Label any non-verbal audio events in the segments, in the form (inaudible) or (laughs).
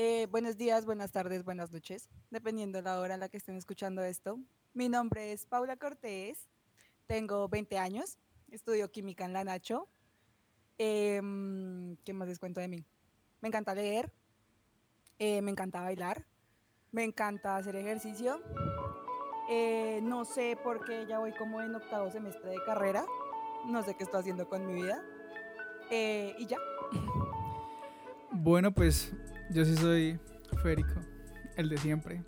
Eh, buenos días, buenas tardes, buenas noches, dependiendo de la hora en la que estén escuchando esto. Mi nombre es Paula Cortés, tengo 20 años, estudio química en la Nacho. Em, ¿Qué más les cuento de mí? Me encanta leer, eh, me encanta bailar, me encanta hacer ejercicio. Eh, no sé por qué ya voy como en octavo semestre de carrera, no sé qué estoy haciendo con mi vida. Y ya. Bueno, pues yo sí soy Férico, el de siempre.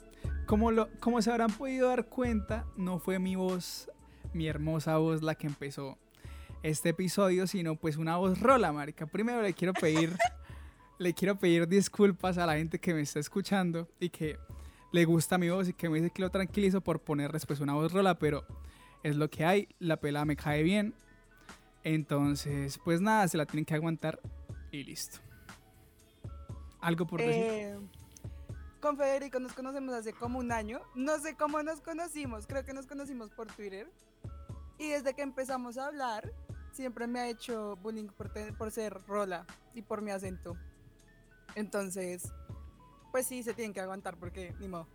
Como, lo, como se habrán podido dar cuenta, no fue mi voz, mi hermosa voz la que empezó este episodio, sino pues una voz rola, marica. Primero le quiero pedir, (laughs) le quiero pedir disculpas a la gente que me está escuchando y que le gusta mi voz y que me dice que lo tranquilizo por ponerles pues una voz rola, pero es lo que hay, la pela me cae bien. Entonces, pues nada, se la tienen que aguantar y listo. ¿Algo por decir? Eh, con Federico nos conocemos hace como un año. No sé cómo nos conocimos, creo que nos conocimos por Twitter. Y desde que empezamos a hablar, siempre me ha hecho bullying por, por ser rola y por mi acento. Entonces, pues sí, se tienen que aguantar porque ni modo.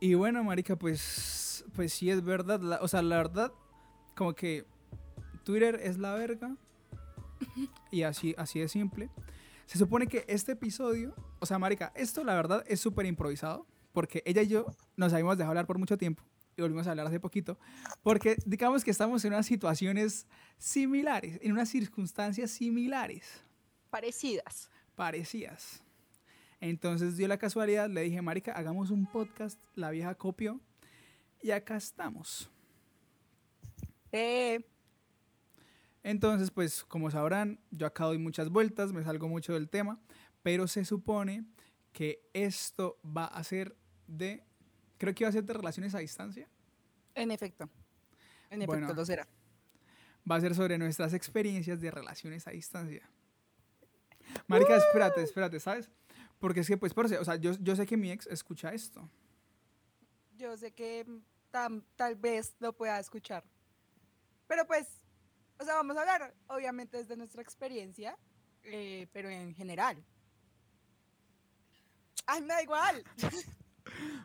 Y bueno, marica, pues, pues sí es verdad. la- o sea, la verdad, como que Twitter es la verga. (laughs) Y así, así de simple. Se supone que este episodio, o sea, marica, esto la verdad es súper improvisado. Porque ella y yo nos habíamos dejado hablar por mucho tiempo. Y volvimos a hablar hace poquito. Porque digamos que estamos en unas situaciones similares, en unas circunstancias similares Parecidas. parecidas. Entonces dio la casualidad, le dije, Marica, hagamos un podcast, la vieja copió y acá estamos. Eh, Entonces, pues como sabrán, yo acá doy muchas vueltas, me salgo mucho del tema, pero se supone que esto va a ser de, creo que iba a ser de relaciones a distancia, en efecto. En Bueno. efecto, lo será. va a ser sobre nuestras experiencias de relaciones a distancia. Marica, espérate, espérate, ¿sabes? Porque es que, pues, por, o sea, yo, yo sé que mi ex escucha esto. Yo sé que tam- tal vez lo pueda escuchar. Pero pues, o sea, vamos a hablar, obviamente, desde nuestra experiencia, eh, pero en general. ¡Ay, me da igual! (laughs)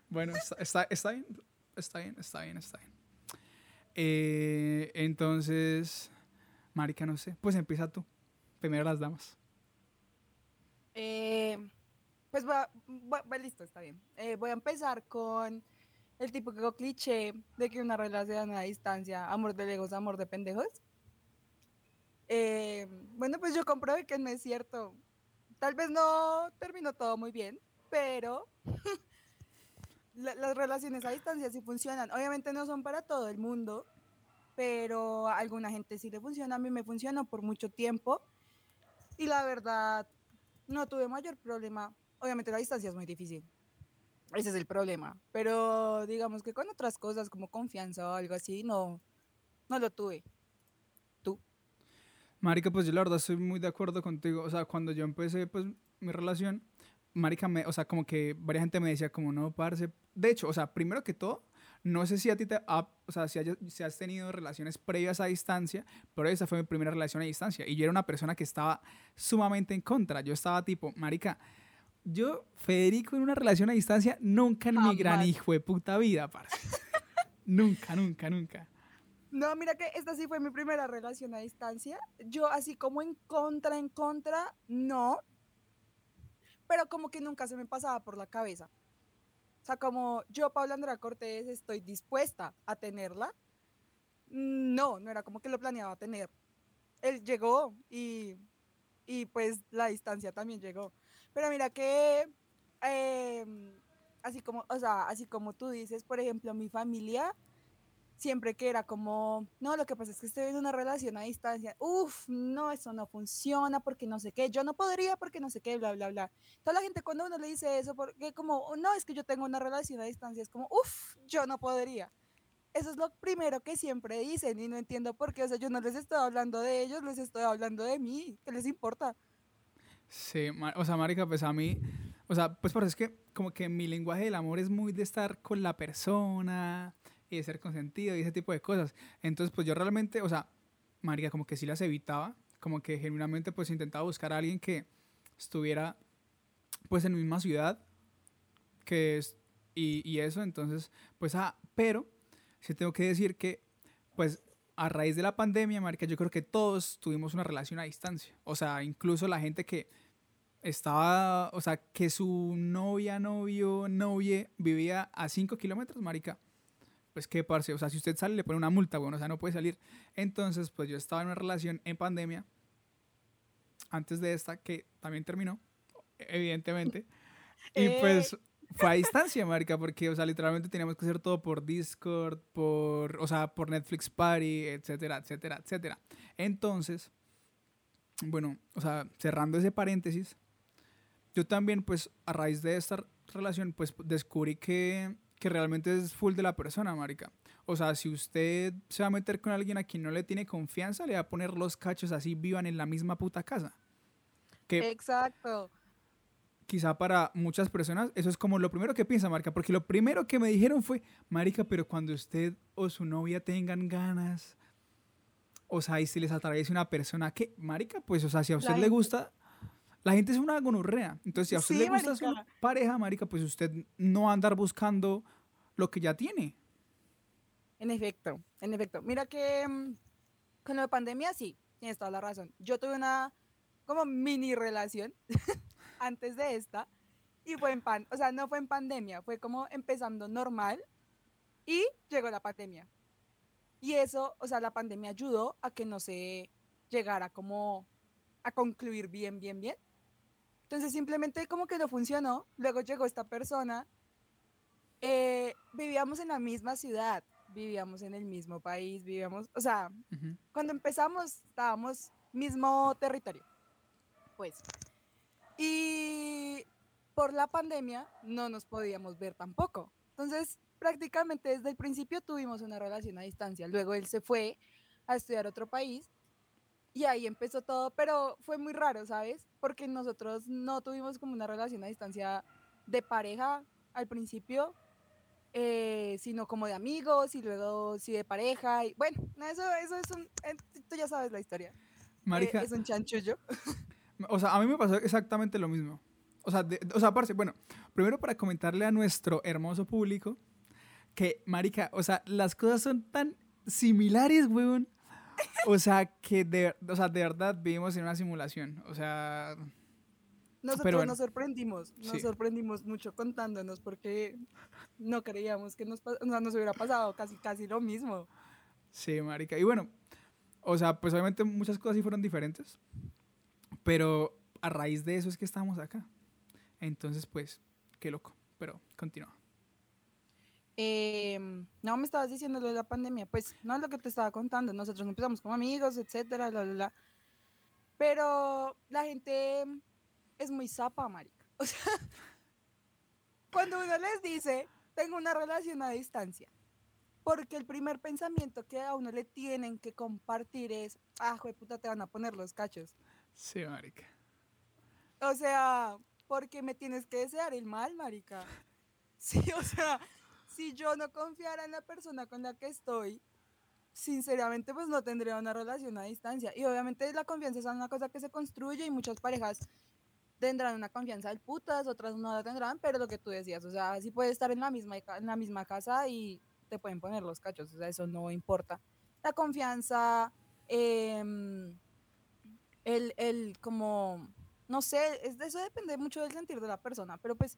Bueno, está, está, está bien, está bien, está bien, está bien. Eh, entonces, Marica, no sé, pues empieza tú. Primero las damas. Eh, pues va, va- va, listo, está bien. Voy a empezar con el típico cliché de que una relación a distancia, amor de legos, amor de pendejos. Eh, bueno, pues yo comprobé que no es cierto. Tal vez no terminó todo muy bien, pero (laughs) la- las relaciones a distancia sí funcionan. Obviamente no son para todo el mundo, pero a alguna gente sí le funciona. A mí me funcionó por mucho tiempo y la verdad no tuve mayor problema. Obviamente la distancia es muy difícil. Ese es el problema. Pero digamos que con otras cosas como confianza o algo así, no, no lo tuve. Marica, pues yo la verdad estoy muy de acuerdo contigo. O sea, cuando yo empecé, pues, mi relación, Marica, me, o sea, como que varias gente me decía como, no, parce. De hecho, o sea, primero que todo, no sé si a ti te ha, o sea, si, hayas- si has tenido relaciones previas a distancia, pero esa fue mi primera relación a distancia. Y yo era una persona que estaba sumamente en contra. Yo estaba tipo, Marica, yo, Federico, en una relación a distancia, nunca en mi gran hijo de puta vida, parce. (laughs) nunca, nunca, nunca. No, mira que esta sí fue mi primera relación a distancia. Yo así como en contra, en contra, no. Pero como que nunca se me pasaba por la cabeza. O sea, como yo, Paula Andrea Cortés, estoy dispuesta a tenerla. No, no era como que lo planeaba tener. Él llegó y, y pues la distancia también llegó. Pero mira que, em, así como, o sea, así como tú dices, por ejemplo, mi familia siempre que era como, no, lo que pasa es que estoy en una relación a distancia, uff, no, eso no funciona porque no sé qué, yo no podría porque no sé qué, bla, bla, bla. Toda la gente cuando uno le dice eso, porque como, "Oh, no, es que yo tengo una relación a distancia, es como, uff, yo no podría. Eso es lo primero que siempre dicen y no entiendo por qué, o sea, yo no les estoy hablando de ellos, les estoy hablando de mí, ¿qué les importa? Sí, o sea, marica, pues a mí, o sea, pues por eso es que como que mi lenguaje del amor es muy de estar con la persona y de ser consentido y ese tipo de cosas. Entonces, pues yo realmente, o sea, marica, como que sí las evitaba, como que genuinamente pues intentaba buscar a alguien que estuviera pues en la misma ciudad que es y, y eso, entonces, pues, ah, pero sí tengo que decir que, pues, a raíz de la pandemia, marica, yo creo que todos tuvimos una relación a distancia. O sea, incluso la gente que estaba, o sea, que su novia, novio, novia vivía a 5 kilómetros, marica. Pues qué parce, o sea, si usted sale le pone una multa, bueno, o sea, no puede salir. Entonces, pues yo estaba en una relación en pandemia, antes de esta, que también terminó, evidentemente. (laughs) Y pues fue a (laughs) distancia, marica, porque, o sea, literalmente teníamos que hacer todo por Discord, por, o sea, por Netflix Party, etcétera, etcétera, etcétera. Entonces, bueno, o sea, cerrando ese paréntesis, yo también, pues, a raíz de esta relación, pues, descubrí que, que realmente es full de la persona, marica. O sea, si usted se va a meter con alguien a quien no le tiene confianza, le va a poner los cachos así, vivan en la misma puta casa. Que, Exacto quizá para muchas personas eso es como lo primero que piensa, Marica, porque lo primero que me dijeron fue, Marica, pero cuando usted o su novia tengan ganas, o sea, y si les atraviesa una persona que, Marica, pues, o sea, si a usted le gusta, la gente es una gonorrea. Entonces, si a usted le gusta su pareja, Marica, pues usted no va a andar buscando lo que ya tiene. En efecto, en efecto. Mira que mm, con la pandemia sí, tienes toda la razón. Yo tuve una como mini relación (laughs) antes de esta y fue en pan, o sea, no fue en pandemia, fue como empezando normal y llegó la pandemia. Y eso, o sea, la pandemia ayudó a que no se llegara como a concluir bien, bien, bien. Entonces simplemente como que no funcionó. Luego llegó esta persona. Eh, vivíamos en la misma ciudad, vivíamos en el mismo país, vivíamos, o sea, cuando empezamos estábamos mismo territorio. Pues y por la pandemia no nos podíamos ver tampoco. Entonces, prácticamente desde el principio tuvimos una relación a distancia. Luego él se fue a estudiar otro país y ahí empezó todo, pero fue muy raro, ¿sabes? Porque nosotros no tuvimos como una relación a distancia de pareja al principio, eh, sino como de amigos y luego sí de pareja. Y bueno, eso, eso es un. Eh, tú ya sabes la historia. Marica, eh, es un chanchullo. (laughs) O sea, a mí me pasó exactamente lo mismo. O sea, o sea, aparte, bueno, primero para comentarle a nuestro hermoso público que, marica, o sea, las cosas son tan similares, weón. O sea, que de, o sea, de verdad vivimos en una simulación. O sea... Nosotros nos sorprendimos, nos sorprendimos mucho contándonos porque no creíamos que nos, o sea, nos hubiera pasado casi, casi lo mismo. Sí, marica. Y bueno, o sea, pues obviamente muchas cosas sí fueron diferentes. Pero a raíz de eso es que estamos acá. Entonces, pues, qué loco. Pero continúa. Em, no me estabas diciendo lo de la pandemia. Pues no es lo que te estaba contando. Nosotros empezamos como amigos, etcétera, la, Pero la gente es muy zapa, marica. (laughs) O sea, cuando uno les dice, tengo una relación a distancia, porque el primer pensamiento que a uno le tienen que compartir es, ah, puta, te van a poner los cachos. Sí, marica. O sea, porque me tienes que desear el mal, marica. (laughs) Sí, o sea, si yo no confiara en la persona con la que estoy, sinceramente pues no tendría una relación a distancia. Y obviamente la confianza es una cosa que se construye y muchas parejas tendrán una confianza del putas, otras no la tendrán, pero lo que tú decías, o sea, sí puedes estar en la misma, en la misma casa y te pueden poner los cachos, o sea, eso no importa. La confianza, eh, el, el como, no sé, es, eso depende mucho del sentir de la persona, pero pues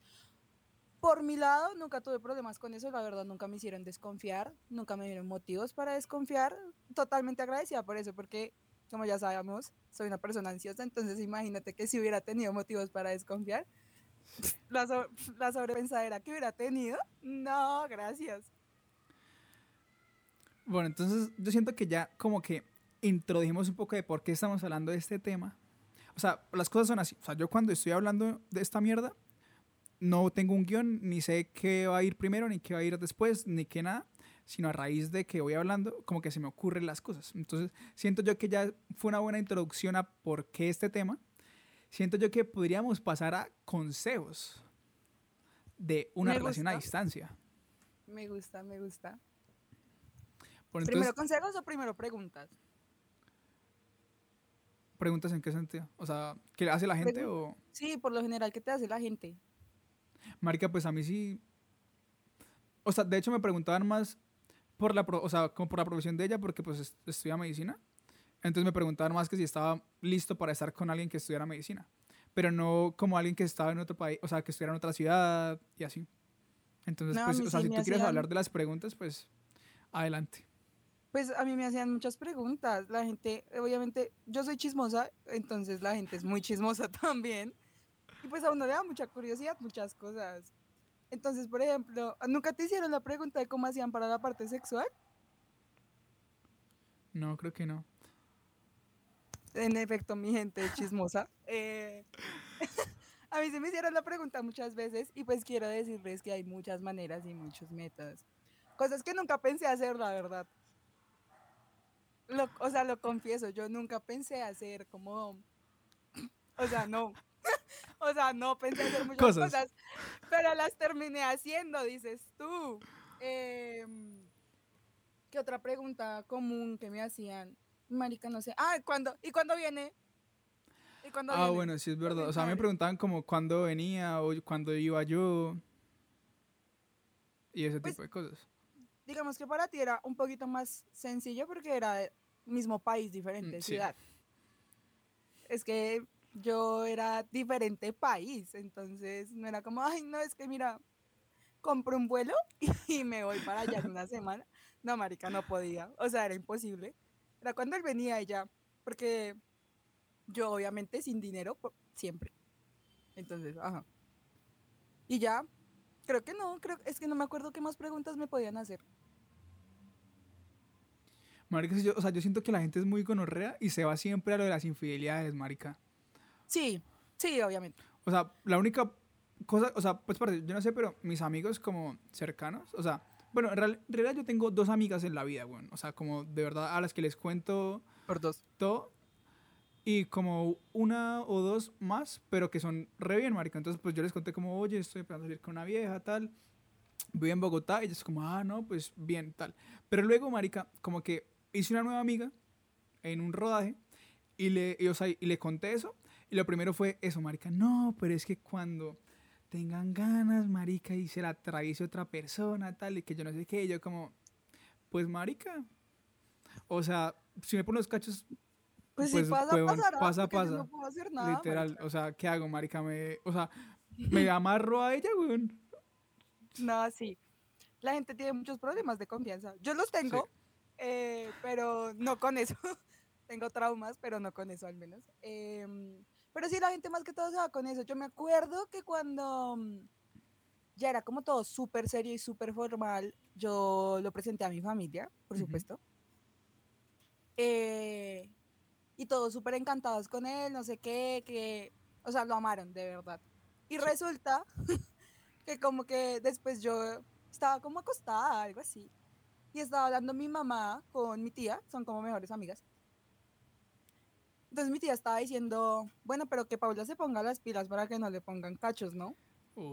por mi lado nunca tuve problemas con eso, la verdad nunca me hicieron desconfiar, nunca me dieron motivos para desconfiar, totalmente agradecida por eso, porque como ya sabemos, soy una persona ansiosa, entonces imagínate que si hubiera tenido motivos para desconfiar, (laughs) la, la sobrepensadera que hubiera tenido, no, gracias. Bueno, entonces yo siento que ya como que introdujimos un poco de por qué estamos hablando de este tema. O sea, las cosas son así. O sea, yo cuando estoy hablando de esta mierda, no tengo un guion, ni sé qué va a ir primero, ni qué va a ir después, ni qué nada, sino a raíz de que voy hablando, como que se me ocurren las cosas. Entonces, siento yo que ya fue una buena introducción a por qué este tema. Siento yo que podríamos pasar a consejos de una relación a distancia. Me gusta, me gusta. ¿Primero consejos o primero preguntas? ¿Preguntas en qué sentido? O sea, ¿qué hace la gente Pregun- o...? Sí, por lo general, ¿qué te hace la gente? Marica, pues a mí sí... O sea, de hecho me preguntaban más por la, pro- o sea, como por la profesión de ella, porque pues est- estudia medicina. Entonces me preguntaban más que si estaba listo para estar con alguien que estudiara medicina. Pero no como alguien que estaba en otro país, o sea, que estuviera en otra ciudad y así. Entonces, No, pues, o sea, sí si tú quieres hacían- hablar de las preguntas, pues adelante. Pues a mí me hacían muchas preguntas. La gente, obviamente, yo soy chismosa, entonces la gente es muy chismosa (laughs) también. Y pues a uno le da mucha curiosidad, muchas cosas. Entonces, por ejemplo, ¿nunca te hicieron la pregunta de cómo hacían para la parte sexual? No, creo que no. En efecto, mi gente es chismosa. Eh, (laughs) a mí se me hicieron la pregunta muchas veces y pues quiero decirles que hay muchas maneras y muchos métodos. Cosas que nunca pensé hacer, la verdad. Lo- o sea, lo confieso, yo nunca pensé hacer como... (clears throat) O sea, no. O sea, no pensé hacer (laughs) muchas Cosas. cosas, pero las terminé haciendo, dices tú. Em, ¿Qué otra pregunta común que me hacían? Marica, no sé. Ah, ¿cuándo? ¿Y cuándo viene? ¿Y cuándo Ah, viene? bueno, sí es verdad. O sea, me preguntaban como cuándo venía o cuándo iba yo. Y ese Pues, tipo de cosas. Digamos que para ti era un poquito más sencillo porque era mismo país, diferente Mm, sí. ciudad. Es que yo era diferente país, entonces no era como, ay, no, es que mira, compro un vuelo (laughs) y me voy para allá en una semana. No, marica, no podía. O sea, era imposible. Era cuando él venía ya, porque yo obviamente sin dinero siempre. Entonces, ajá. Y ya, creo que no, creo es que no me acuerdo qué más preguntas me podían hacer. Marica, yo, o sea, yo siento que la gente es muy gonorrea y se va siempre a lo de las infidelidades, marica. Sí, sí, obviamente. O sea, la única cosa, o sea, pues yo no sé, pero mis amigos como cercanos, o sea, bueno, en, real- en realidad yo tengo dos amigas en la vida, bueno, o sea, como de verdad a las que les cuento Por dos. todo y como una o dos más, pero que son re bien, marica. Entonces, pues yo les conté como, oye, estoy empezando a salir con una vieja, tal. Voy en Bogotá y ellos como, ah, no, pues bien, tal. Pero luego, marica, como que hice una nueva amiga en un rodaje y le, y, o sea, y le conté eso. Y lo primero fue eso, marica. No, pero es que cuando tengan ganas, marica, y se la atraviese otra persona, tal, y que yo no sé qué, y yo como, pues, marica. O sea, si me ponen los cachos, Pues, Pues, sí, pasa, huevón, pasará, pasa, porque yo pasa. No puedo hacer nada. literal, marica. o sea, ¿qué hago, marica? Me, o sea, me amarro a ella, weón. No, sí. La gente tiene muchos problemas de confianza. Yo los tengo, eh, pero no con eso. (laughs) tengo traumas, pero no con eso al menos. Em, pero sí, la gente más que todo se va con eso. Yo me acuerdo que cuando mm, ya era como todo súper serio y súper formal, yo lo presenté a mi familia, por Ujú. supuesto. Eh, y todos súper encantados con él, no sé qué, que, o sea, lo amaron, de verdad. Y resulta (laughs) que como que después yo estaba como acostada, algo así. Y estaba hablando mi mamá con mi tía, son como mejores amigas. Entonces mi tía estaba diciendo, bueno, pero que Paula se ponga las pilas para que no le pongan cachos, ¿no?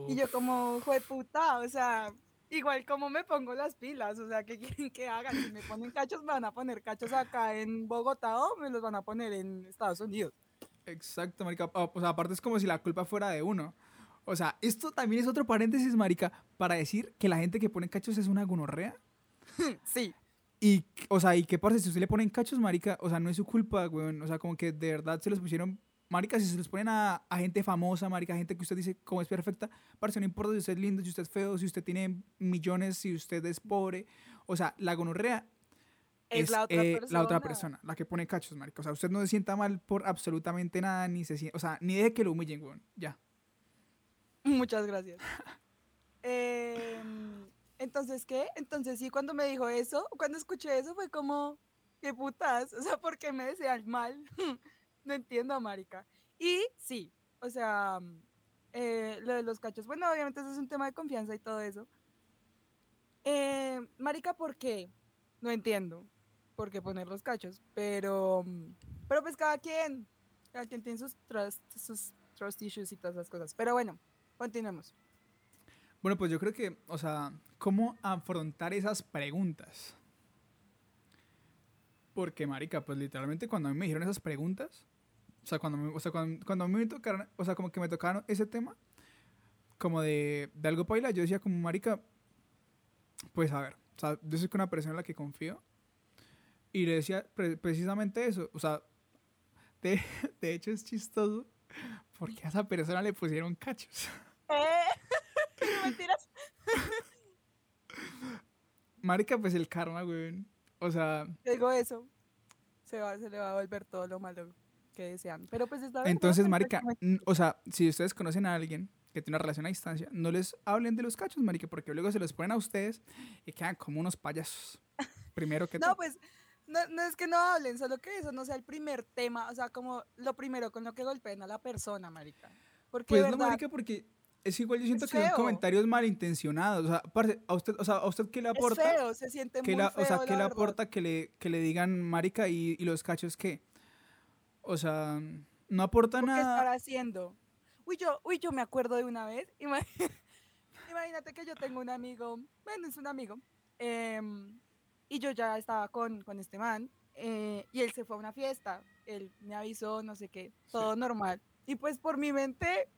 Y yo como, fue puta, o sea, igual como me pongo las pilas, o sea, ¿qué quieren que hagan? Si me ponen cachos, me van a poner cachos acá en Bogotá o me los van a poner en Estados Unidos. Exacto, marica. O sea, aparte es como si la culpa fuera de uno. O sea, esto también es otro paréntesis, marica, para decir que la gente que pone cachos es una gonorrea. (laughs) Sí, Y, o sea, y qué pasa si usted le ponen cachos, marica, o sea, no es su culpa, weón. O sea, como que de verdad se los pusieron, marica, si se los ponen a, a gente famosa, marica, gente que usted dice como es perfecta, parce, no importa si usted es lindo, si usted es feo, si usted tiene millones, si usted es pobre. O sea, la gonorrea es, la otra eh, persona. la otra persona, la que pone cachos, marica. O sea, usted no se sienta mal por absolutamente nada, ni se sienta, o sea, ni deje que lo humillen, weón. Ya. (laughs) Muchas gracias. (laughs) Em, entonces, ¿qué? Entonces, sí, cuando me dijo eso, cuando escuché eso, fue como, qué putas, (laughs) o sea, ¿por qué me desean mal? (laughs) no entiendo, marica. Y sí, o sea, eh, lo de los cachos, bueno, obviamente eso es un tema de confianza y todo eso. Eh, marica, ¿por qué? No entiendo por qué poner los cachos, pero, pero pues cada quien, cada quien tiene sus trust, sus trust issues y todas esas cosas. Pero bueno, continuemos. Bueno, pues yo creo que, o sea, ¿cómo afrontar esas preguntas? Porque, marica, pues literalmente cuando a mí me dijeron esas preguntas, O sea, cuando, o sea, cuando, cuando a mí me tocaron, o sea, como que me tocaron ese tema, como de, de algo paila, yo decía como, marica, pues a ver, o sea, yo soy una persona en la que confío. Y le decía pre- precisamente eso. O sea, de, (laughs) de hecho es chistoso porque a esa persona le pusieron cachos. Mentiras. (laughs) Marica, pues el karma, weón. O sea, Digo eso. Se, va, se le va a volver todo lo malo que desean. Pero pues está bien. entonces, ¿no? marica, o sea, si ustedes conocen a alguien que tiene una relación a distancia, no les hablen de los cachos, marica, porque luego se los ponen a ustedes y quedan como unos payasos. Primero que (laughs) No, todo. pues no, no es que no hablen, solo que eso no sea el primer tema, o sea, como lo primero con lo que golpeen a la persona, marica. Porque Pues no, marica, porque es igual, yo siento Es que son feo. comentarios malintencionados. O sea, parce, a usted, o sea, ¿a usted qué le es aporta? feo, se siente ¿Qué muy la, feo, o sea, ¿qué le aporta que le, que le digan marica y, y los cachos qué? O sea, no aporta ¿Qué estar nada. haciendo? Uy, yo, uy, yo me acuerdo de una vez. (laughs) ima- Imagínate que yo tengo un amigo, bueno, es un amigo, em, y yo ya estaba con, con este man, eh, y él se fue a una fiesta, él me avisó, no sé qué, todo normal. Y pues por mi mente,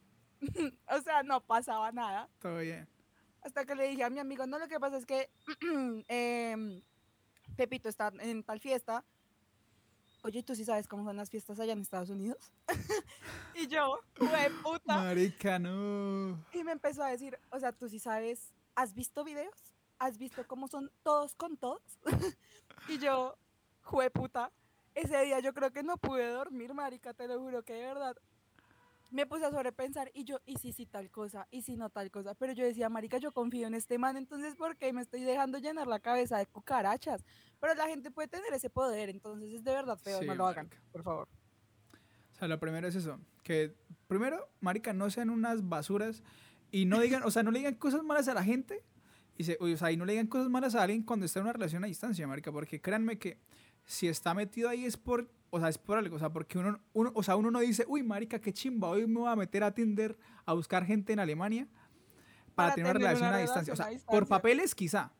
(laughs) o sea, no pasaba nada. Todo bien. Hasta que le dije a mi amigo, no, lo que pasa es que (clears throat) em, Pepito está en tal fiesta. Oye, ¿tú sí sabes cómo son las fiestas allá en Estados Unidos? (laughs) y yo, ¡hue puta! Marica, no. Y me empezó a decir, o sea, ¿tú sí sabes? ¿Has visto videos? ¿Has visto cómo son todos con todos? (laughs) y yo, ¡jue puta! Ese día yo creo que no pude dormir, marica, te lo juro que de verdad. Me puse a sobrepensar y yo, y si sí tal cosa, y si no tal cosa. Pero yo decía, marica, yo confío en este man, entonces ¿por qué me estoy dejando llenar la cabeza de cucarachas? Pero la gente puede tener ese poder, entonces es de verdad feo, Sí, no lo hagan, marica. por favor. O sea, lo primero es eso. Que primero, marica, no sean unas basuras y no digan, o sea, no le digan cosas malas a la gente. Y, se, o sea, y no le digan cosas malas a alguien cuando está en una relación a distancia, marica. Porque créanme que si está metido ahí es por, o sea, es por algo. O sea, porque uno, uno, o sea, uno no dice, uy, marica, qué chimba, hoy me voy a meter a Tinder a buscar gente en Alemania para, Para tener una tener relación una a distancia. O sea, relación a por distancia. papeles quizá.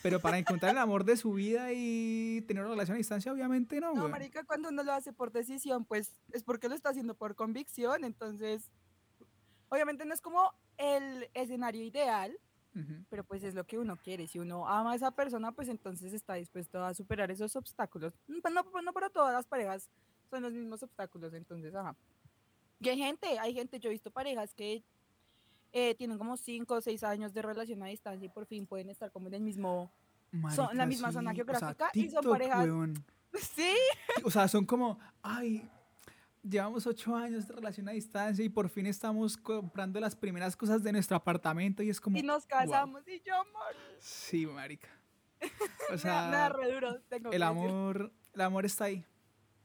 Pero para encontrar el amor de su vida y tener una relación a distancia, obviamente no, No, güey. marica, cuando uno lo hace por decisión, pues es porque lo está haciendo por convicción, entonces, obviamente no es como el escenario ideal, Pero pues es lo que uno quiere. Si uno ama a esa persona, pues entonces está dispuesto a superar esos obstáculos. Mm, pues no, pues no para todas las parejas son los mismos obstáculos, entonces, ajá. Y hay gente, hay gente, yo he visto parejas que eh, tienen como 5 o 6 años de relación a distancia y por fin pueden estar como en el mismo... Son la misma zona sí, o sea, geográfica y son TikTok, parejas- weón. (laughs) Sí, O sea, son como, ay, llevamos ocho años de relación a distancia y por fin estamos comprando las primeras cosas de nuestro apartamento y es como, y nos casamos y yo, amor, sí, marica. (laughs) O sea, re duro, tengo que el decir. amor, el amor está ahí.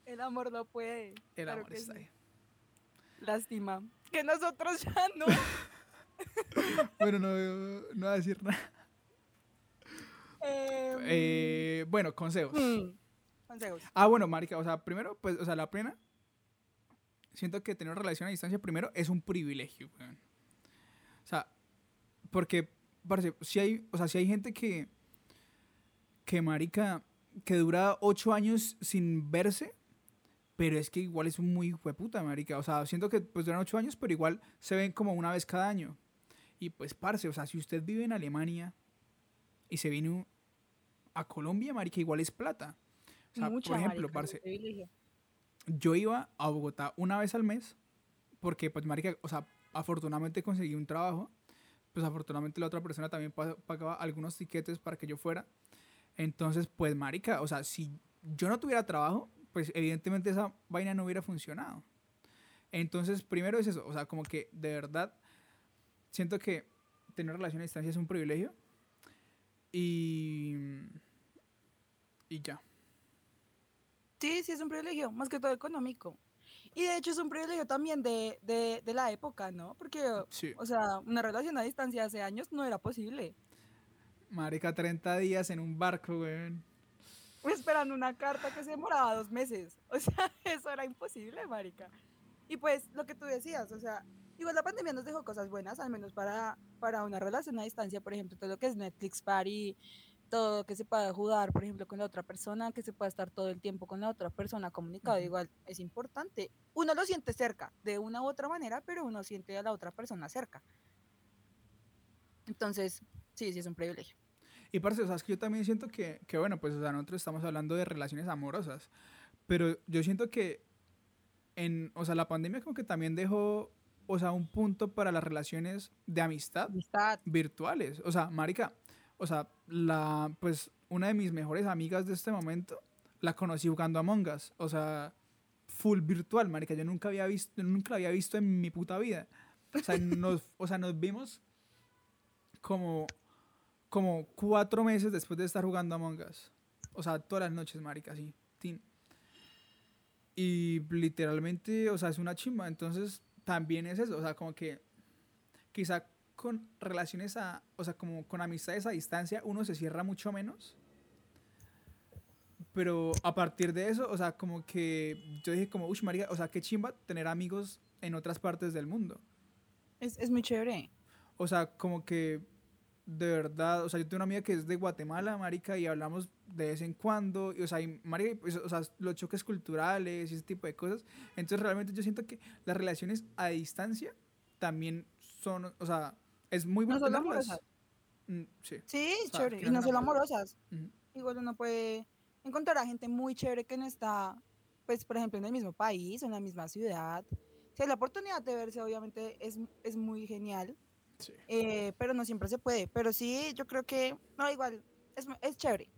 El amor lo puede. El claro amor está sí. ahí. Lástima. Que nosotros (laughs) ya no. (laughs) Bueno, no, no voy a decir nada. Em, Eh, bueno, consejos. mm, Consejos. Ah, bueno, marica, o sea, primero, pues, o sea, la pena, siento que tener una relación a distancia primero es un privilegio, weón. O sea, porque, parece, si hay, o sea, si hay gente que, que, marica, que dura ocho años sin verse, pero es que igual es muy hueputa, marica. O sea, siento que pues duran ocho años, pero igual se ven como una vez cada año. Y pues, parce, o sea, si usted vive en Alemania y se viene un- a Colombia, marica, igual es plata. O sea, Mucha, por ejemplo, marica, parce, privilegio. Yo iba a Bogotá una vez al mes porque, pues, marica, o sea, afortunadamente conseguí un trabajo. Pues, afortunadamente la otra persona también pa- pagaba algunos tiquetes para que yo fuera. Entonces, pues, marica, o sea, si yo no tuviera trabajo, pues, evidentemente esa vaina no hubiera funcionado. Entonces, primero es eso, o sea, como que de verdad siento que tener relación a distancia es un privilegio. Y. Y ya. Sí, sí, es un privilegio, más que todo económico. Y de hecho es un privilegio también de, de, de la época, ¿no? Porque, Sí. o sea, una relación a distancia hace años no era posible. Marica, 30 días en un barco, weón. Esperando una carta que se demoraba dos meses. (laughs) O sea, eso era imposible, marica. Y pues, lo que tú decías, o sea, igual la pandemia nos dejó cosas buenas, al menos para, para una relación a distancia, por ejemplo, todo lo que es Netflix Party, todo que se pueda jugar, por ejemplo, con la otra persona, que se pueda estar todo el tiempo con la otra persona comunicado, igual es importante. Uno lo siente cerca, de una u otra manera, pero uno siente a la otra persona cerca. Entonces, sí, sí es un privilegio. Y parce, o sea, es que yo también siento que, que, bueno, pues, o sea, nosotros estamos hablando de relaciones amorosas, pero yo siento que en, o sea, la pandemia como que también dejó, o sea, un punto para las relaciones de amistad Amistad. virtuales. O sea, marica, o sea, la, pues, una de mis mejores amigas de este momento, la conocí jugando Among Us, o sea, full virtual, marica, yo nunca había visto, nunca la había visto en mi puta vida. O sea, (laughs) nos, o sea, nos vimos como, como cuatro meses después de estar jugando Among Us. O sea, todas las noches, marica, tin. Y literalmente, o sea, es una chimba. Entonces, también es eso. O sea, como que quizá con relaciones a, o sea, como con amistades a distancia, uno se cierra mucho menos. Pero a partir de eso, o sea, como que yo dije como, uy, marica, o sea, qué chimba tener amigos en otras partes del mundo. Es, es muy chévere. O sea, como que de verdad, o sea, yo tengo una amiga que es de Guatemala, marica, y hablamos de vez en cuando, y, o sea, y, marica, pues, o sea, los choques culturales y ese tipo de cosas. Entonces, realmente yo siento que las relaciones a distancia también son, o sea, es muy No bueno solo tenerlas. Mm, sí. Sí, O sea, chévere. Y no no solo amorosas. Igual uno puede encontrar a gente muy chévere que no está, pues, por ejemplo, en el mismo país o en la misma ciudad. La oportunidad de verse, obviamente es, es muy genial, Sí. eh, pero no siempre se puede. Pero sí, yo creo que, no, igual, es, es chévere.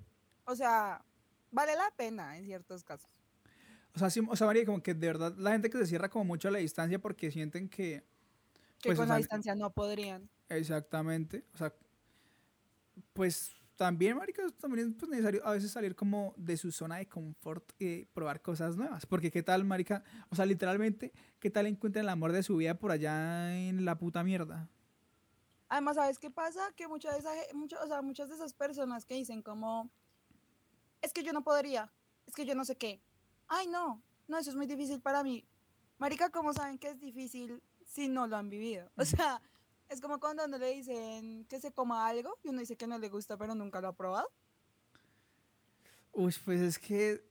O sea, vale la pena en ciertos casos. O sea, sí, o sea, María, como que de verdad la gente que se cierra como mucho a la distancia porque sienten que, Que Pues, o con la distancia no podrían. Exactamente. O sea, pues también, marica, también es pues, necesario a veces salir como de su zona de confort y probar cosas nuevas. Porque qué tal, marica, o sea, literalmente, qué tal encuentran el amor de su vida por allá en la puta mierda. Además, ¿sabes qué pasa? Que muchas de, esa ge- mucha- o sea, muchas de esas personas que dicen como, es que yo no podría, es que yo no sé qué. Ay, no, no, eso es muy difícil para mí. Marica, ¿cómo saben que es difícil si no lo han vivido? O sea, es como cuando uno le dicen que se coma algo y uno dice que no le gusta, pero nunca lo ha probado. Uy, pues es que,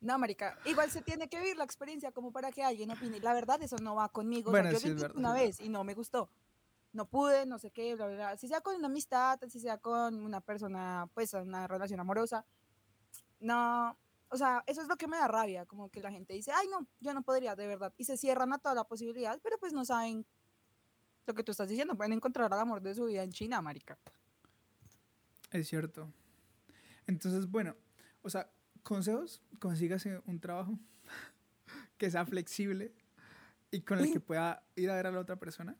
No, marica, igual se tiene que vivir la experiencia como para que alguien opine. La verdad, eso no va conmigo. O sea, Bueno, yo sí lo intenté verdad, una vez y no me gustó. No pude, no sé qué, bla, bla, bla. Si sea con una amistad, si sea con una persona, pues, una relación amorosa. No, o sea, eso es lo que me da rabia, como que la gente dice, ay, no, yo no podría, de verdad. Y se cierran a toda la posibilidad, pero pues no saben lo que tú estás diciendo. Pueden encontrar al amor de su vida en China, marica. es cierto. Entonces, bueno, o sea, consejos, consígase un trabajo (laughs) que sea flexible y con el que pueda ir a ver a la otra persona.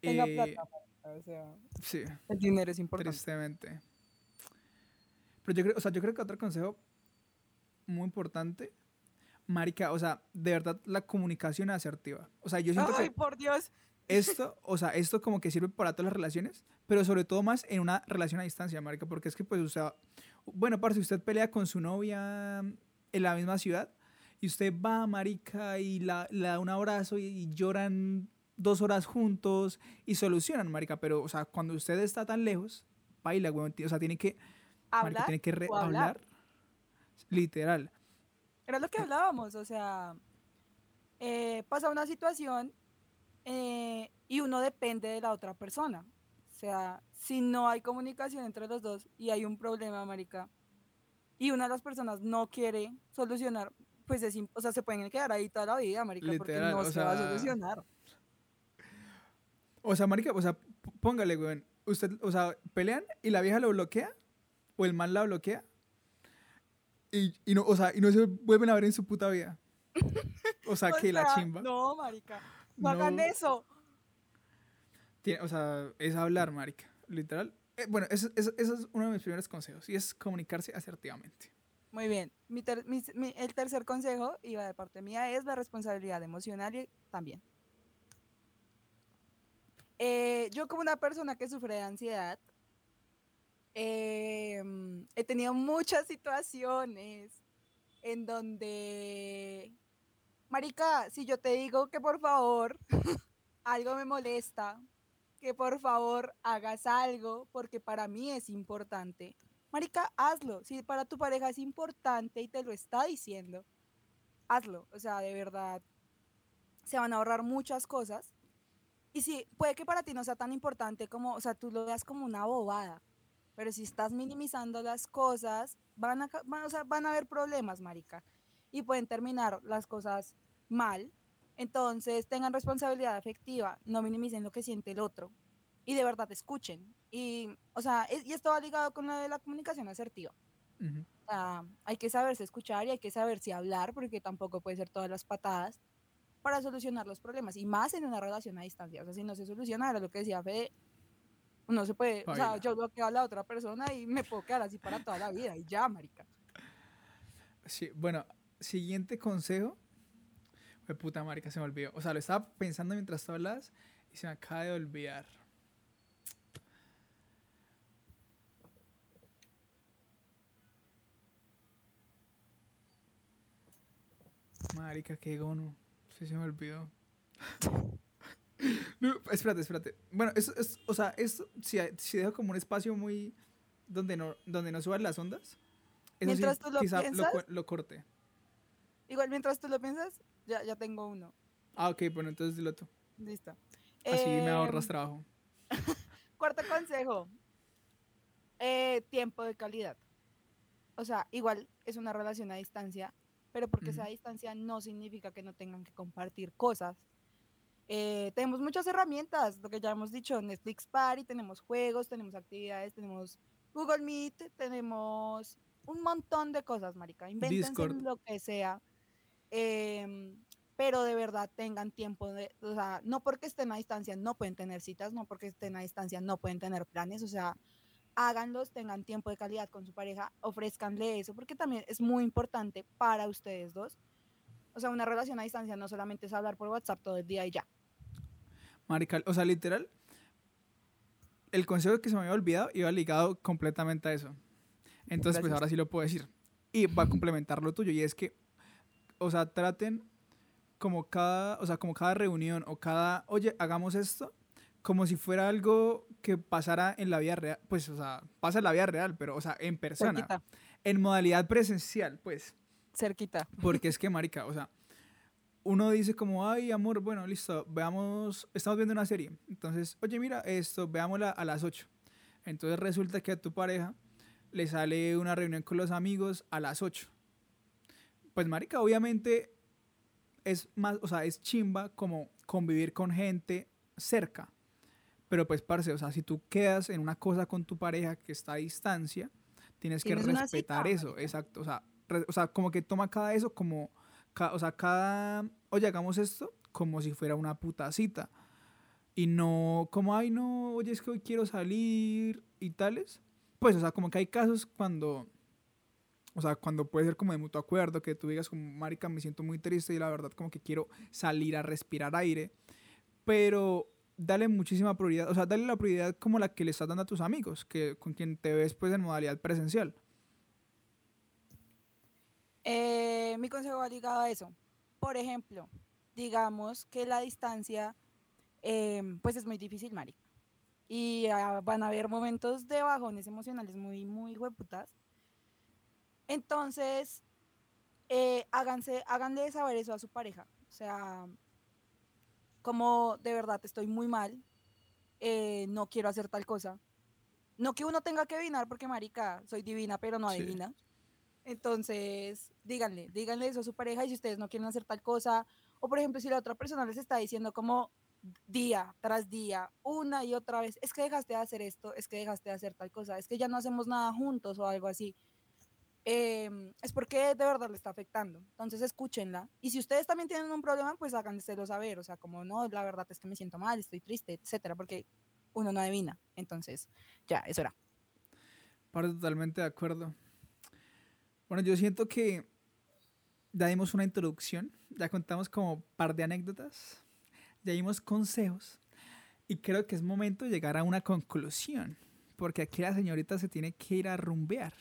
Tenga Eh, plata, o sea, Sí. el dinero es importante. Tristemente. Pero yo creo, o sea, yo creo que otro consejo muy importante, marica, o sea, de verdad la comunicación asertiva. O sea, yo siento Ay, que por Dios. esto, o sea, esto como que sirve para todas las relaciones, pero sobre todo más en una relación a distancia, marica, porque es que pues, o sea, bueno, parce, si usted pelea con su novia en la misma ciudad y usted va, marica, y la, le da un abrazo y, y lloran dos horas juntos y solucionan, marica, pero, o sea, cuando usted está tan lejos, baila, weón, o sea, tiene que, marica, tiene que hablar. hablar, literal. Era lo que hablábamos, o sea, eh, pasa una situación eh, y uno depende de la otra persona. O sea, si no hay comunicación entre los dos y hay un problema, marica, y una de las personas no quiere solucionar, pues es, o sea, se pueden quedar ahí toda la vida, marica, porque Literal, no o se va a solucionar. O sea, marica, o sea, póngale, weón. Usted, o sea, pelean y la vieja lo bloquea o el man la bloquea y, y no, o sea, y no se vuelven a ver en su puta vida. (laughs) O sea, O que la sea, chimba. No, marica, no, hagan No. eso. Tiene- o sea, es hablar, marica. Literal. Eh, bueno, eso, eso- eso es uno de mis primeros consejos y es comunicarse asertivamente. Muy bien. Mi ter- mi- mi- el tercer consejo, iba de parte mía, es la responsabilidad emocional y también. Eh, yo como una persona que sufre de ansiedad, eh, he tenido muchas situaciones en donde, Marica, si yo te digo que por favor (laughs) algo me molesta que por favor hagas algo porque para mí es importante. Marica, hazlo. Si para tu pareja es importante y te lo está diciendo, hazlo. O sea, de verdad, se van a ahorrar muchas cosas. Y sí, puede que para ti no sea tan importante como, o sea, tú lo veas como una bobada. Pero si estás minimizando las cosas, van a, van, o sea, van a haber problemas, marica. Y pueden terminar las cosas mal entonces, tengan responsabilidad afectiva, no minimicen lo que siente el otro y de verdad escuchen. Y, o sea, y esto va ligado con lo de la comunicación asertiva. hay que saberse escuchar y hay que saber si hablar, porque tampoco puede ser todas las patadas para solucionar los problemas, y más en una relación a distancia. O sea, si no se soluciona, era lo que decía Fede, no se puede, o sea, yo bloqueo a la otra persona y me puedo quedar así para toda la vida, y ya, marica. Sí, bueno, siguiente consejo fue puta marica, se me olvidó. O sea, lo estaba pensando mientras tú hablas y se me acaba de olvidar. Marica, qué gono. Sí, se me olvidó. (laughs) no, espérate, espérate. Bueno, es, es, o sea, es, si, si dejo como un espacio muy... donde no, donde no suban las ondas. mientras tú lo quizá lo corte. Igual, mientras tú lo piensas, ya, ya tengo uno. Ah, ok, bueno, entonces dilo tú. Listo. Así me ahorras em, trabajo. (laughs) Cuarto consejo. Eh, tiempo de calidad. O sea, igual es una relación a distancia, pero porque sea a distancia no significa que no tengan que compartir cosas. Eh, tenemos muchas herramientas, lo que ya hemos dicho, Netflix Party, tenemos juegos, tenemos actividades, tenemos Google Meet, tenemos un montón de cosas, marica. Invéntense lo que sea Em, pero de verdad tengan tiempo, de, o sea, no porque estén a distancia no pueden tener citas, no porque estén a distancia no pueden tener planes, o sea, háganlos, tengan tiempo de calidad con su pareja, ofrezcanle eso, porque también es muy importante para ustedes dos. O sea, una relación a distancia no solamente es hablar por WhatsApp todo el día y ya. Marical, o sea, literal, el consejo que se me había olvidado iba ligado completamente a eso. Entonces, pues ahora sí lo puedo decir. Y va a complementar lo tuyo, y es que o sea, traten como cada, o sea, como cada reunión o cada, oye, hagamos esto, como si fuera algo que pasara en la vida real, pues, o sea, pasa en la vida real, pero, o sea, en persona, en modalidad presencial, pues. Cerquita. Porque es que, marica, o sea, uno dice como, ay, amor, bueno, listo, veamos, estamos viendo una serie, entonces, oye, mira, esto, veámosla a las 8. Entonces resulta que a tu pareja le sale una reunión con los amigos a las 8 pues marica, obviamente es más, o sea, es chimba como convivir con gente cerca. Pero pues, parce, o sea, si tú quedas en una cosa con tu pareja que está a distancia, tienes que respetar eso, exacto. O sea, o sea, como que toma cada eso como, o sea, cada, oye, hagamos esto como si fuera una puta cita. Y no como, ay, no, oye, es que hoy quiero salir y tales. Pues, o sea, como que hay casos cuando o sea, cuando puede ser como de mutuo acuerdo, que tú digas como, marica, me siento muy triste y la verdad como que quiero salir a respirar aire. Pero dale muchísima prioridad, o sea, dale la prioridad como la que le estás dando a tus amigos, que con quien te ves pues en modalidad presencial. Eh, mi consejo va ligado a eso. Por ejemplo, digamos que la distancia, em, pues es muy difícil, marica. Y ah, van a haber momentos de bajones emocionales muy, muy hueputas entonces, eh, háganse, háganle saber eso a su pareja. O sea, como de verdad estoy muy mal, eh, no quiero hacer tal cosa. No que uno tenga que adivinar, porque marica, soy divina, pero no adivina. Entonces, díganle, díganle eso a su pareja y si ustedes no quieren hacer tal cosa, o por ejemplo, si la otra persona les está diciendo como día tras día, una y otra vez, es que dejaste de hacer esto, es que dejaste de hacer tal cosa, es que ya no hacemos nada juntos o algo así. Em, es porque de verdad le está afectando. Entonces escúchenla. Y si ustedes también tienen un problema, pues háganselo saber. O sea, como no, la verdad es que me siento mal, estoy triste, etcétera, porque uno no adivina. Entonces, ya, eso era. Parto totalmente de acuerdo. Bueno, yo siento que ya dimos una introducción, ya contamos como par de anécdotas, ya dimos consejos y creo que es momento de llegar a una conclusión, porque aquí la señorita se tiene que ir a rumbear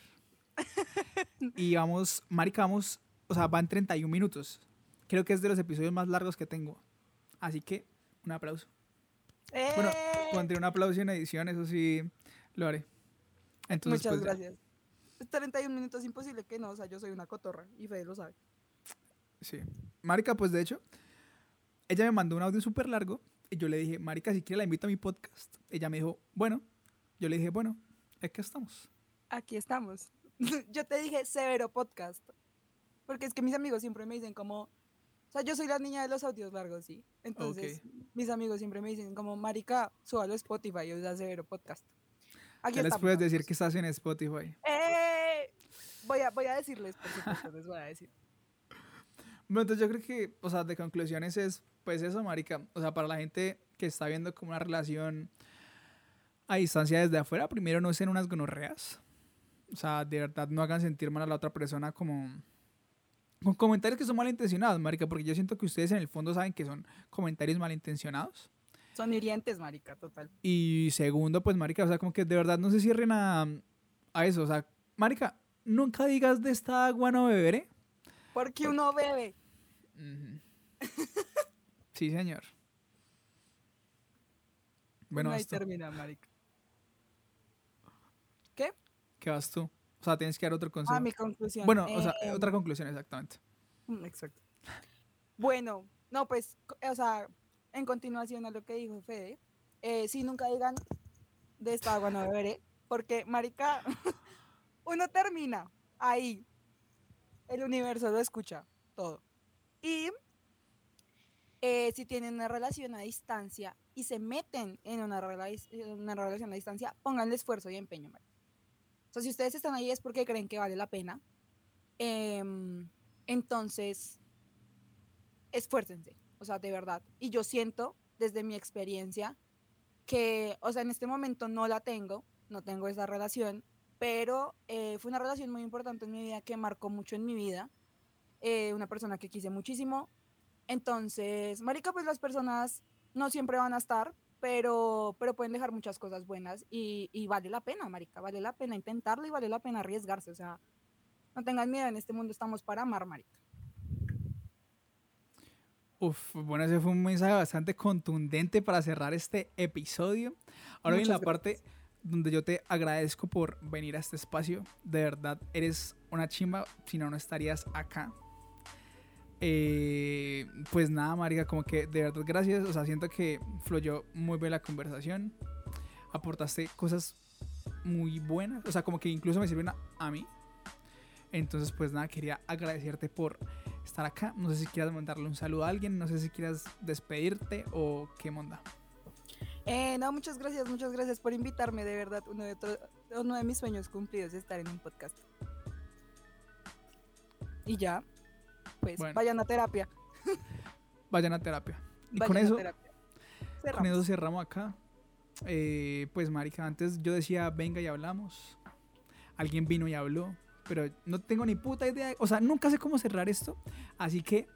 (laughs) y vamos, marica, vamos, o sea, van 31 minutos. Creo que es de los episodios más largos que tengo. Así que, un aplauso. Bueno, ¡Eh! pondré un aplauso en edición, eso sí lo haré. Entonces, Muchas pues, ya. Gracias. 31 minutos imposible que no, o sea, yo soy una cotorra y Fede lo sabe. Sí. Marica, pues de hecho, ella me mandó un audio súper largo y yo le dije, Marica, si quiere la invito a mi podcast. Ella me dijo, bueno. Yo le dije, bueno, aquí estamos. Aquí estamos. (laughs) yo te dije severo podcast. Porque es que mis amigos siempre me dicen como, o sea, yo soy la niña de los audios largos, sí. Entonces, mis amigos siempre me dicen como, marica, súbalo a Spotify, o sea, severo podcast. Aquí Ya les puedes decir que estás en Spotify. ¡Eh! Voy a, voy a decirles, por supuesto, les voy a decir. Bueno, entonces yo creo que, o sea, de conclusiones es, pues eso, marica. O sea, para la gente que está viendo como una relación a distancia desde afuera, primero no sean unas gonorreas. O sea, de verdad no hagan sentir mal a la otra persona como... Con comentarios que son malintencionados, marica, porque yo siento que ustedes en el fondo saben que son comentarios malintencionados. Son hirientes, marica, total. Y segundo, pues, marica, o sea, como que de verdad no se cierren a, a eso. O sea, marica, nunca digas de esta agua no beberé. Porque uno bebe. Sí, señor. Bueno, ahí termina, marica. ¿Qué? ¿Qué vas tú? O sea, tienes que dar otro consejo. Ah, mi conclusión. bueno, o sea, Eh, otra conclusión, exactamente. Mm, Exacto. Bueno, no, pues, o sea, en continuación a lo que dijo Fede, eh, sí, nunca digan de esta agua no beberé, porque, marica, (laughs) uno termina ahí, el universo lo escucha todo. Y eh, si tienen una relación a distancia y se meten en una, relación a distancia, pónganle esfuerzo y empeño, marica. O sea, si ustedes están ahí es porque creen que vale la pena. Em, entonces, esfuércense, o sea, de verdad. Y yo siento, desde mi experiencia, que, o sea, en este momento no la tengo, no tengo esa relación, pero eh, fue una relación muy importante en mi vida que marcó mucho en mi vida. eh, una persona que quise muchísimo. Entonces, Marica, pues las personas no siempre van a estar, pero, pero pueden dejar muchas cosas buenas y, y vale la pena, Marica, vale la pena intentarlo y vale la pena arriesgarse. O sea, no tengan miedo, en este mundo estamos para amar, Marica. Uf, bueno, ese fue un mensaje bastante contundente para cerrar este episodio. Ahora bien, la parte donde yo te agradezco por venir a este espacio. De verdad, eres una chimba, si no, no estarías acá. Eh, pues nada, Marica, como que de verdad gracias. O sea, siento que fluyó muy bien la conversación. Aportaste cosas muy buenas. O sea, como que incluso me sirven a, a mí. Entonces, pues nada, quería agradecerte por estar acá. No sé si quieras mandarle un saludo a alguien. No sé si quieras despedirte o qué monda. Eh, no, muchas gracias, muchas gracias por invitarme, de verdad. Uno de, otro- uno de mis sueños cumplidos es estar en un podcast. Y ya, pues Bueno. vayan a terapia. Vayan a terapia. Y vayan con eso, terapia. con eso cerramos acá. Eh, pues, Marica, antes yo decía, venga y hablamos. Alguien vino y habló. Pero no tengo ni puta idea. O sea, nunca sé cómo cerrar esto. Así que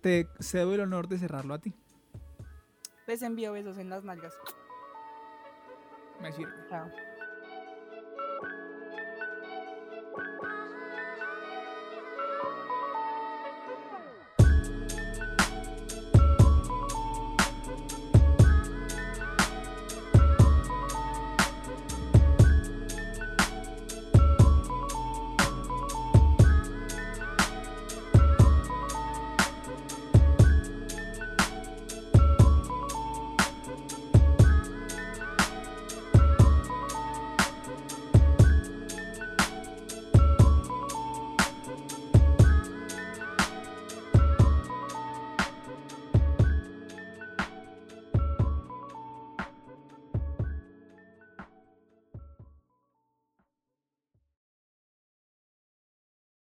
te cedo el honor de cerrarlo a ti. Les envío besos en las nalgas. Me sirve. Chao.